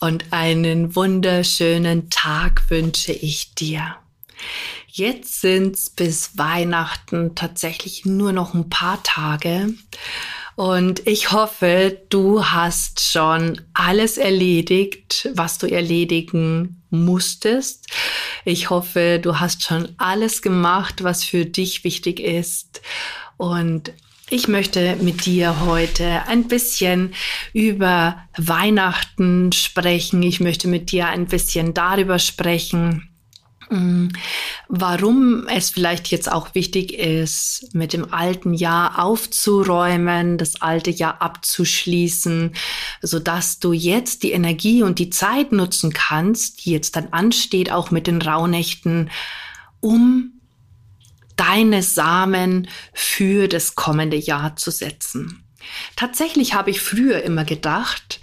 und einen wunderschönen Tag wünsche ich dir. Jetzt sind's bis Weihnachten tatsächlich nur noch ein paar Tage. Und ich hoffe, du hast schon alles erledigt, was du erledigen musstest. Ich hoffe, du hast schon alles gemacht, was für dich wichtig ist. Und ich möchte mit dir heute ein bisschen über Weihnachten sprechen. Ich möchte mit dir ein bisschen darüber sprechen, mm, warum es vielleicht jetzt auch wichtig ist, mit dem alten Jahr aufzuräumen, das alte Jahr abzuschließen, so dass du jetzt die Energie und die Zeit nutzen kannst, die jetzt dann ansteht, auch mit den Rauhnächten, um deine Samen für das kommende Jahr zu setzen. Tatsächlich habe ich früher immer gedacht,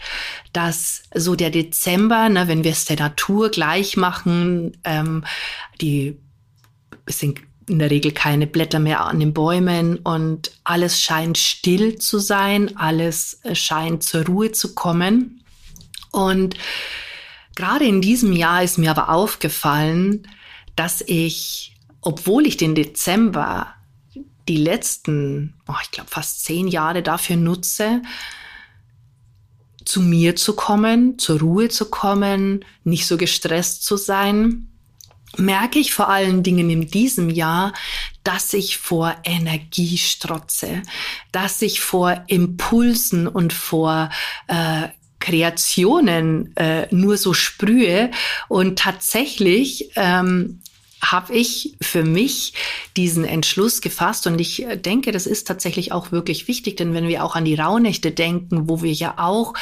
dass so der Dezember, ne, wenn wir es der Natur gleich machen, ähm, die sind in der Regel keine Blätter mehr an den Bäumen und alles scheint still zu sein, alles äh, scheint zur Ruhe zu kommen. Und gerade in diesem Jahr ist mir aber aufgefallen, dass ich obwohl ich den Dezember die letzten, oh, ich glaube, fast zehn Jahre dafür nutze, zu mir zu kommen, zur Ruhe zu kommen, nicht so gestresst zu sein, merke ich vor allen Dingen in diesem Jahr, dass ich vor Energie strotze, dass ich vor Impulsen und vor äh, Kreationen äh, nur so sprühe und tatsächlich ähm, habe ich für mich diesen Entschluss gefasst und ich äh, denke, das ist tatsächlich auch wirklich wichtig, denn wenn wir auch an die Rauhnächte denken, wo wir ja auch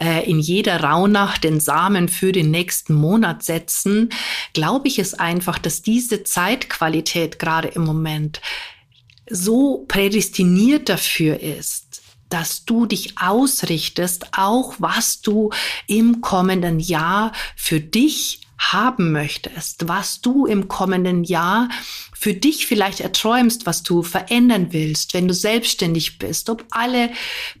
äh, in jeder Rauhnacht den Samen für den nächsten Monat setzen, glaube ich es einfach, dass diese Zeitqualität gerade im Moment so prädestiniert dafür ist, dass du dich ausrichtest, auch was du im kommenden Jahr für dich haben möchtest, was du im kommenden Jahr für dich vielleicht erträumst, was du verändern willst, wenn du selbstständig bist, ob alle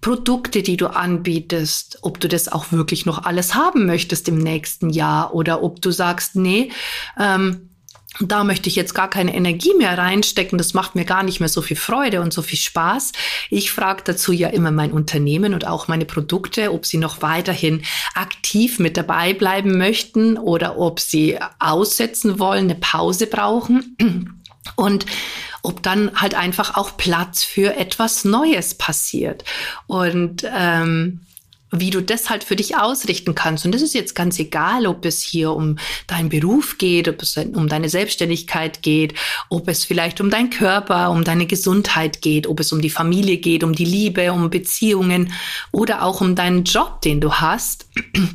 Produkte, die du anbietest, ob du das auch wirklich noch alles haben möchtest im nächsten Jahr oder ob du sagst, nee, ähm, da möchte ich jetzt gar keine Energie mehr reinstecken. Das macht mir gar nicht mehr so viel Freude und so viel Spaß. Ich frage dazu ja immer mein Unternehmen und auch meine Produkte, ob sie noch weiterhin aktiv mit dabei bleiben möchten oder ob sie aussetzen wollen, eine Pause brauchen. Und ob dann halt einfach auch Platz für etwas Neues passiert. Und ähm, wie du das halt für dich ausrichten kannst. Und das ist jetzt ganz egal, ob es hier um deinen Beruf geht, ob es um deine Selbstständigkeit geht, ob es vielleicht um deinen Körper, um deine Gesundheit geht, ob es um die Familie geht, um die Liebe, um Beziehungen oder auch um deinen Job, den du hast.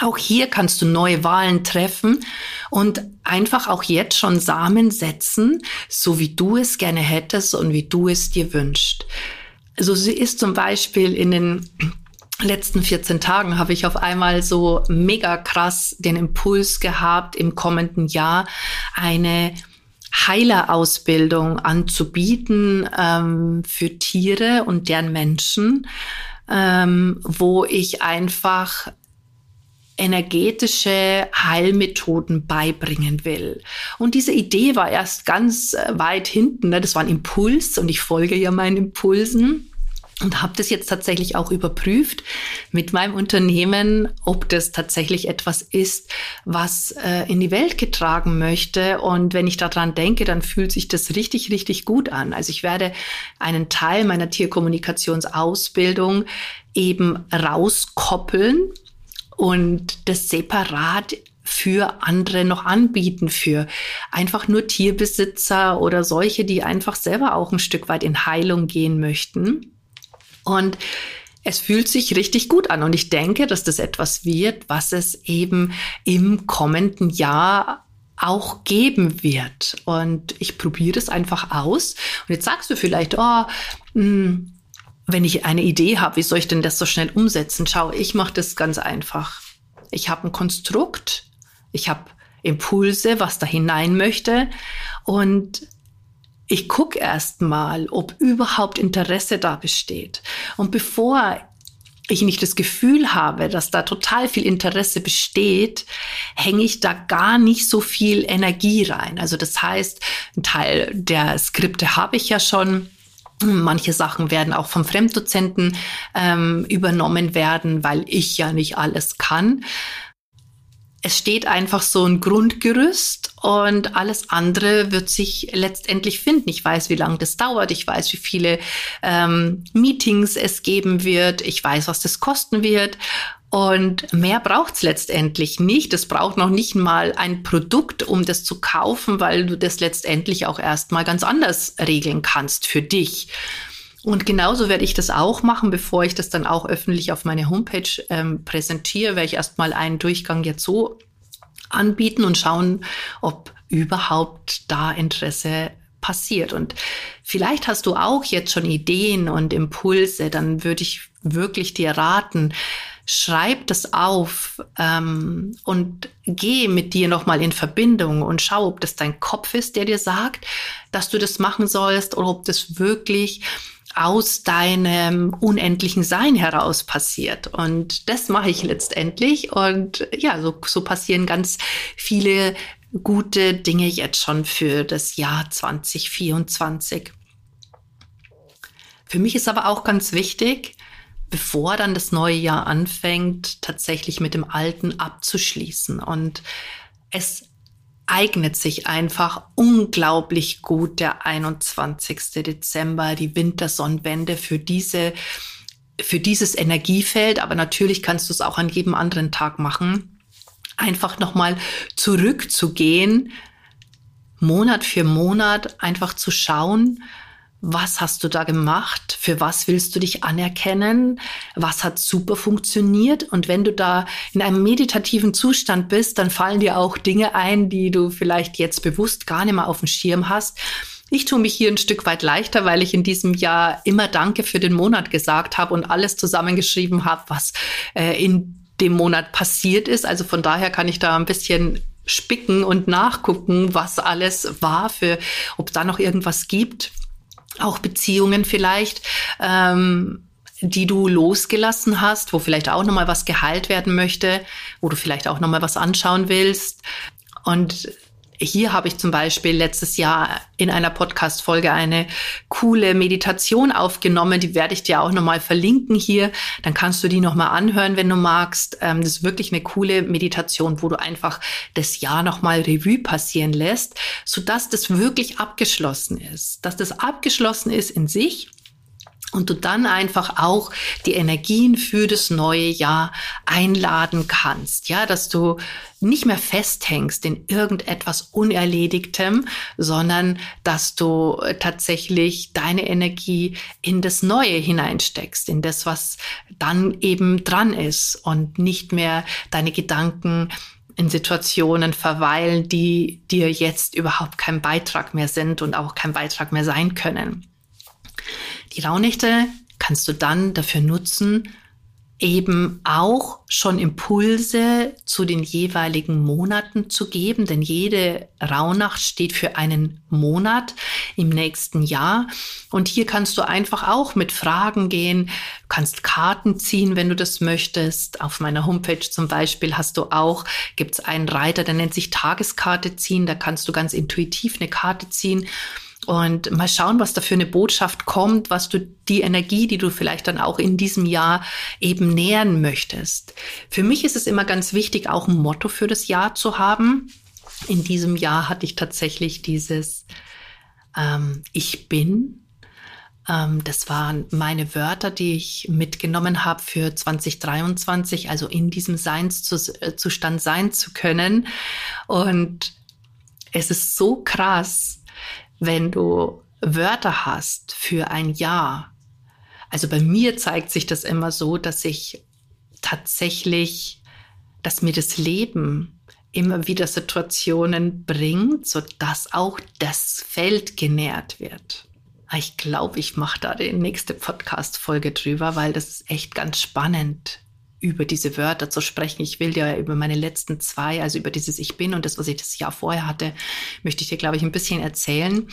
Auch hier kannst du neue Wahlen treffen und einfach auch jetzt schon Samen setzen, so wie du es gerne hättest und wie du es dir wünschst. Also sie ist zum Beispiel in den letzten 14 Tagen habe ich auf einmal so mega krass den Impuls gehabt, im kommenden Jahr eine Heilerausbildung anzubieten ähm, für Tiere und deren Menschen, ähm, wo ich einfach energetische Heilmethoden beibringen will. Und diese Idee war erst ganz äh, weit hinten. Ne? Das war ein Impuls und ich folge ja meinen Impulsen und habe das jetzt tatsächlich auch überprüft mit meinem Unternehmen, ob das tatsächlich etwas ist, was äh, in die Welt getragen möchte. Und wenn ich daran denke, dann fühlt sich das richtig, richtig gut an. Also ich werde einen Teil meiner Tierkommunikationsausbildung eben rauskoppeln und das separat für andere noch anbieten, für einfach nur Tierbesitzer oder solche, die einfach selber auch ein Stück weit in Heilung gehen möchten. Und es fühlt sich richtig gut an und ich denke, dass das etwas wird, was es eben im kommenden Jahr auch geben wird. Und ich probiere es einfach aus. Und jetzt sagst du vielleicht, oh, mh, hm, wenn ich eine Idee habe, wie soll ich denn das so schnell umsetzen? Schau, ich mache das ganz einfach. Ich habe ein Konstrukt, ich habe Impulse, was da hinein möchte und ich gucke erst mal, ob überhaupt Interesse da besteht. Und bevor ich nicht das Gefühl habe, dass da total viel Interesse besteht, hänge ich da gar nicht so viel Energie rein. Also das heißt, ein Teil der Skripte habe ich ja schon. Manche Sachen werden auch vom Fremddozenten ähm, übernommen werden, weil ich ja nicht alles kann es steht einfach so ein Grundgerüst und alles andere wird sich letztendlich finden. Ich weiß, wie lange das dauert. Ich weiß, wie viele ähm, Meetings es geben wird. Ich weiß, was das kosten wird. Und mehr braucht's letztendlich nicht. Es braucht noch nicht mal ein Produkt, um das zu kaufen, weil du das letztendlich auch erstmal ganz anders regeln kannst für dich. Und genauso werde ich das auch machen, bevor ich das dann auch öffentlich auf meine Homepage ähm, präsentiere, werde ich erstmal einen Durchgang jetzt so anbieten und schauen, ob überhaupt da Interesse passiert. Und vielleicht hast du auch jetzt schon Ideen und Impulse, dann würde ich wirklich dir raten, schreib das auf ähm, und geh mit dir nochmal in Verbindung und schau, ob das dein Kopf ist, der dir sagt, dass du das machen sollst oder ob das wirklich aus deinem unendlichen Sein heraus passiert. Und das mache ich letztendlich. Und ja, so, so passieren ganz viele gute Dinge jetzt schon für das Jahr 2024. Für mich ist aber auch ganz wichtig, bevor dann das neue Jahr anfängt, tatsächlich mit dem alten abzuschließen. Und es eignet sich einfach unglaublich gut der 21. Dezember, die Wintersonnenwende für diese für dieses Energiefeld, aber natürlich kannst du es auch an jedem anderen Tag machen. Einfach nochmal zurückzugehen, Monat für Monat einfach zu schauen, was hast du da gemacht? Für was willst du dich anerkennen? Was hat super funktioniert? Und wenn du da in einem meditativen Zustand bist, dann fallen dir auch Dinge ein, die du vielleicht jetzt bewusst gar nicht mehr auf dem Schirm hast. Ich tue mich hier ein Stück weit leichter, weil ich in diesem Jahr immer Danke für den Monat gesagt habe und alles zusammengeschrieben habe, was äh, in dem Monat passiert ist. Also von daher kann ich da ein bisschen spicken und nachgucken, was alles war, für ob da noch irgendwas gibt auch Beziehungen vielleicht, ähm, die du losgelassen hast, wo vielleicht auch nochmal was geheilt werden möchte, wo du vielleicht auch nochmal was anschauen willst. Und hier habe ich zum Beispiel letztes Jahr in einer Podcast-Folge eine coole Meditation aufgenommen. Die werde ich dir auch nochmal verlinken hier. Dann kannst du die nochmal anhören, wenn du magst. Ähm, das ist wirklich eine coole Meditation, wo du einfach das Jahr nochmal Revue passieren lässt, sodass das wirklich abgeschlossen ist. Dass das abgeschlossen ist in sich und du dann einfach auch die Energien für das neue Jahr einladen kannst, ja, dass du nicht mehr festhängst in irgendetwas Unerledigtem, sondern dass du tatsächlich deine Energie in das Neue hineinsteckst, in das, was dann eben dran ist und nicht mehr deine Gedanken in Situationen verweilen, die dir jetzt überhaupt kein Beitrag mehr sind und auch kein Beitrag mehr sein können. Die Rauhnächte kannst du dann dafür nutzen, eben auch schon Impulse zu den jeweiligen Monaten zu geben, denn jede Rauhnacht steht für einen Monat im nächsten Jahr. Und hier kannst du einfach auch mit Fragen gehen, kannst Karten ziehen, wenn du das möchtest. Auf meiner Homepage zum Beispiel hast du auch, gibt es einen Reiter, der nennt sich Tageskarte ziehen, da kannst du ganz intuitiv eine Karte ziehen und mal schauen, was da für eine Botschaft kommt, was du die Energie, die du vielleicht dann auch in diesem Jahr eben nähern möchtest. Für mich ist es immer ganz wichtig, auch ein Motto für das Jahr zu haben. In diesem Jahr hatte ich tatsächlich dieses ähm, Ich bin. Ähm, das waren meine Wörter, die ich mitgenommen habe für 2023, also in diesem Seinszustand äh, sein zu können. Und es ist so krass, wenn du Wörter hast für ein Jahr, Also bei mir zeigt sich das immer so, dass ich tatsächlich, dass mir das Leben immer wieder Situationen bringt, so dass auch das Feld genährt wird. Ich glaube, ich mache da die nächste Podcast-Folge drüber, weil das ist echt ganz spannend, über diese Wörter zu sprechen. Ich will dir über meine letzten zwei, also über dieses Ich bin und das, was ich das Jahr vorher hatte, möchte ich dir, glaube ich, ein bisschen erzählen.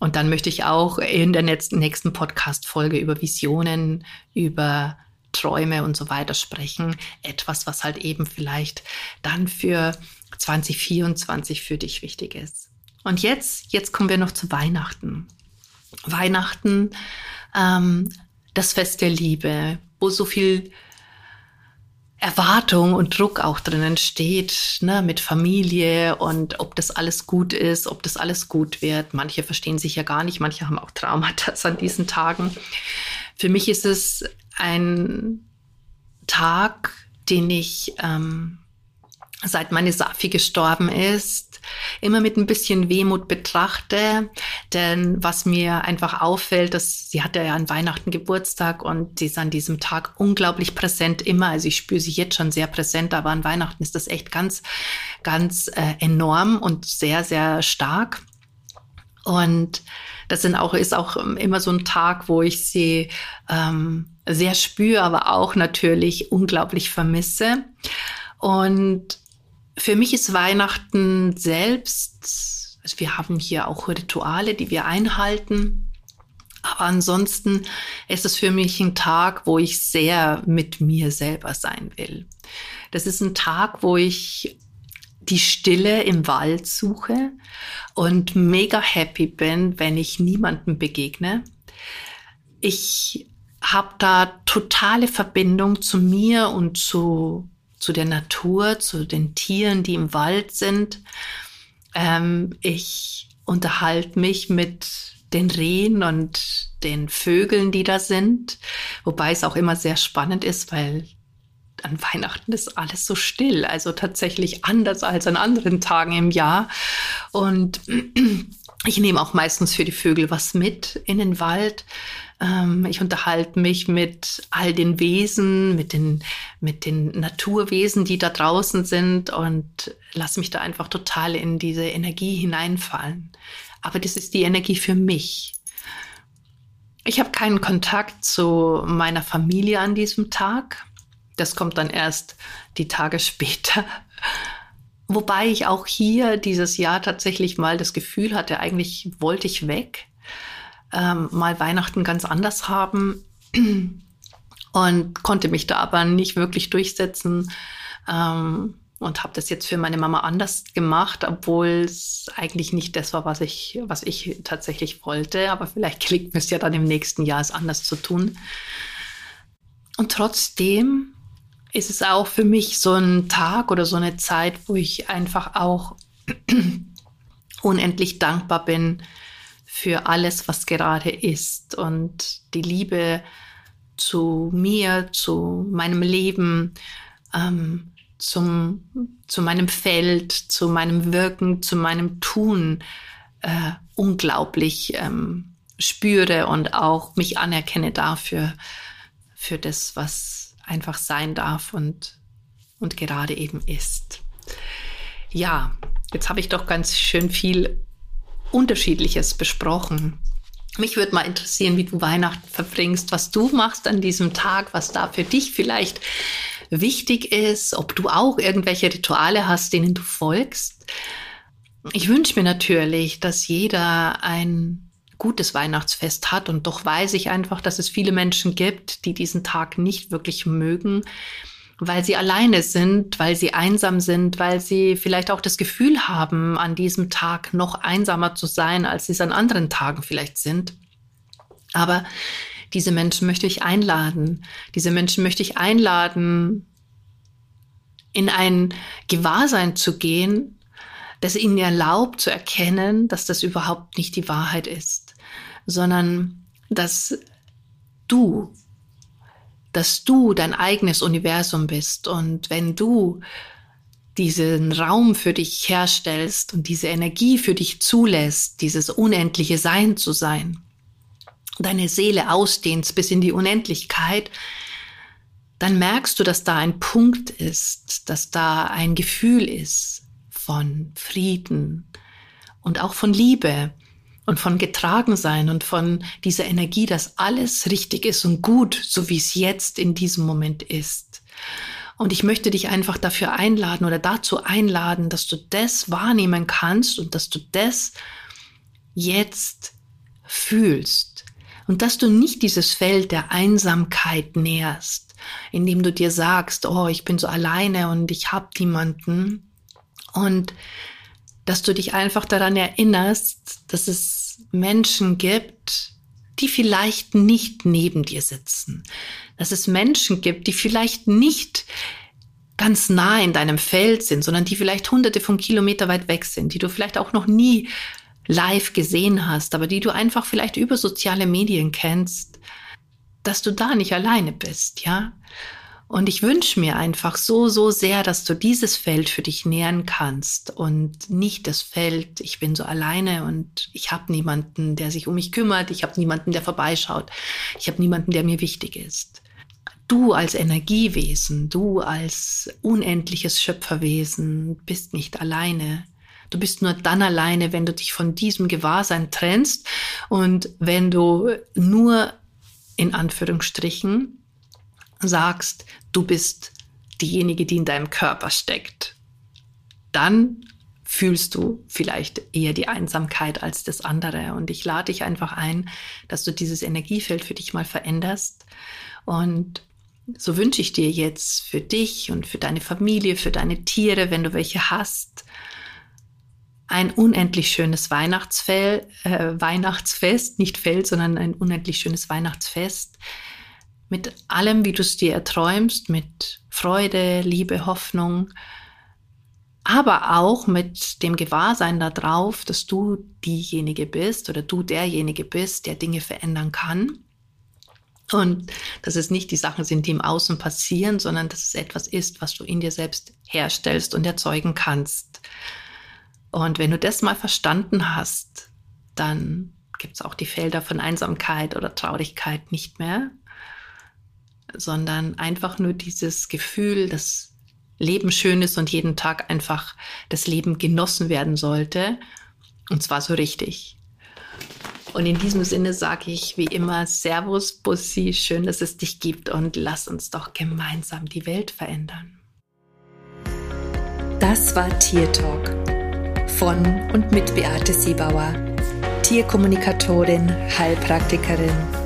Und dann möchte ich auch in der nächsten Podcast-Folge über Visionen, über Träume und so weiter sprechen. Etwas, was halt eben vielleicht dann für 2024 für dich wichtig ist. Und jetzt, jetzt kommen wir noch zu Weihnachten. Weihnachten, ähm, das Fest der Liebe, wo so viel Erwartung und Druck auch drinnen steht, ne, mit Familie und ob das alles gut ist, ob das alles gut wird. Manche verstehen sich ja gar nicht, manche haben auch Traumata an diesen Tagen. Für mich ist es ein Tag, den ich ähm, seit meine Safi gestorben ist, immer mit ein bisschen Wehmut betrachte. Denn was mir einfach auffällt, dass sie hatte ja an Weihnachten Geburtstag und sie ist an diesem Tag unglaublich präsent immer. Also ich spüre sie jetzt schon sehr präsent, aber an Weihnachten ist das echt ganz, ganz äh, enorm und sehr, sehr stark. Und das sind auch, ist auch immer so ein Tag, wo ich sie ähm, sehr spüre, aber auch natürlich unglaublich vermisse. Und für mich ist Weihnachten selbst, also wir haben hier auch Rituale, die wir einhalten. Aber ansonsten ist es für mich ein Tag, wo ich sehr mit mir selber sein will. Das ist ein Tag, wo ich die Stille im Wald suche und mega happy bin, wenn ich niemandem begegne. Ich habe da totale Verbindung zu mir und zu zu der Natur, zu den Tieren, die im Wald sind. Ähm, ich unterhalte mich mit den Rehen und den Vögeln, die da sind, wobei es auch immer sehr spannend ist, weil an Weihnachten ist alles so still, also tatsächlich anders als an anderen Tagen im Jahr. Und ich nehme auch meistens für die Vögel was mit in den Wald. Ähm, ich unterhalte mich mit all den Wesen, mit den, mit den Naturwesen, die da draußen sind und lasse mich da einfach total in diese Energie hineinfallen. Aber das ist die Energie für mich. Ich habe keinen Kontakt zu meiner Familie an diesem Tag. Das kommt dann erst die Tage später. Wobei ich auch hier dieses Jahr tatsächlich mal das Gefühl hatte, eigentlich wollte ich weg ähm, mal Weihnachten ganz anders haben und konnte mich da aber nicht wirklich durchsetzen ähm, und habe das jetzt für meine Mama anders gemacht, obwohl es eigentlich nicht das war, was ich, was ich tatsächlich wollte. Aber vielleicht gelingt mir es ja dann im nächsten Jahr, es anders zu tun. Und trotzdem ist es auch für mich so ein Tag oder so eine Zeit, wo ich einfach auch unendlich dankbar bin für alles, was gerade ist und die Liebe zu mir, zu meinem Leben, ähm, zum, zu meinem Feld, zu meinem Wirken, zu meinem Tun äh, unglaublich ähm, spüre und auch mich anerkenne dafür, für das, was einfach sein darf und, und gerade eben ist. Ja, jetzt habe ich doch ganz schön viel Unterschiedliches besprochen. Mich würde mal interessieren, wie du Weihnachten verbringst, was du machst an diesem Tag, was da für dich vielleicht wichtig ist, ob du auch irgendwelche Rituale hast, denen du folgst. Ich wünsche mir natürlich, dass jeder ein gutes Weihnachtsfest hat und doch weiß ich einfach, dass es viele Menschen gibt, die diesen Tag nicht wirklich mögen, weil sie alleine sind, weil sie einsam sind, weil sie vielleicht auch das Gefühl haben, an diesem Tag noch einsamer zu sein, als sie es an anderen Tagen vielleicht sind. Aber diese Menschen möchte ich einladen. Diese Menschen möchte ich einladen, in ein Gewahrsein zu gehen, das ihnen erlaubt zu erkennen, dass das überhaupt nicht die Wahrheit ist, sondern dass du dass du dein eigenes Universum bist. Und wenn du diesen Raum für dich herstellst und diese Energie für dich zulässt, dieses unendliche Sein zu sein, deine Seele ausdehnst bis in die Unendlichkeit, dann merkst du, dass da ein Punkt ist, dass da ein Gefühl ist von Frieden und auch von Liebe und von Getragensein und von dieser Energie, dass alles richtig ist und gut, so wie es jetzt in diesem Moment ist. Und ich möchte dich einfach dafür einladen oder dazu einladen, dass du das wahrnehmen kannst und dass du das jetzt fühlst. Und dass du nicht dieses Feld der Einsamkeit näherst, indem du dir sagst, oh, ich bin so alleine und ich habe niemanden. Und dass du dich einfach daran erinnerst, dass es Menschen gibt, die vielleicht nicht neben dir sitzen. Dass es Menschen gibt, die vielleicht nicht ganz nah in deinem Feld sind, sondern die vielleicht hunderte von Kilometer weit weg sind, die du vielleicht auch noch nie live gesehen hast, aber die du einfach vielleicht über soziale Medien kennst, dass du da nicht alleine bist, ja? Und ich wünsche mir einfach so, so sehr, dass du dieses Feld für dich nähern kannst und nicht das Feld, ich bin so alleine und ich habe niemanden, der sich um mich kümmert, ich habe niemanden, der vorbeischaut, ich habe niemanden, der mir wichtig ist. Du als Energiewesen, du als unendliches Schöpferwesen bist nicht alleine. Du bist nur dann alleine, wenn du dich von diesem Gewahrsein trennst und wenn du nur in Anführungsstrichen sagst, du bist diejenige, die in deinem Körper steckt, dann fühlst du vielleicht eher die Einsamkeit als das andere. Und ich lade dich einfach ein, dass du dieses Energiefeld für dich mal veränderst. Und so wünsche ich dir jetzt für dich und für deine Familie, für deine Tiere, wenn du welche hast, ein unendlich schönes Weihnachtsfell, äh, Weihnachtsfest, nicht Feld, sondern ein unendlich schönes Weihnachtsfest mit allem, wie du es dir erträumst, mit Freude, Liebe, Hoffnung, aber auch mit dem Gewahrsein darauf, dass du diejenige bist oder du derjenige bist, der Dinge verändern kann. Und dass es nicht die Sachen sind, die im Außen passieren, sondern dass es etwas ist, was du in dir selbst herstellst und erzeugen kannst. Und wenn du das mal verstanden hast, dann gibt es auch die Felder von Einsamkeit oder Traurigkeit nicht mehr, sondern einfach nur dieses Gefühl, dass Leben schön ist und jeden Tag einfach das Leben genossen werden sollte. Und zwar so richtig. Und in diesem Sinne sage ich wie immer Servus, Bussi, schön, dass es dich gibt und lass uns doch gemeinsam die Welt verändern. Das war Tier Talk von und mit Beate Siebauer, Tierkommunikatorin, Heilpraktikerin,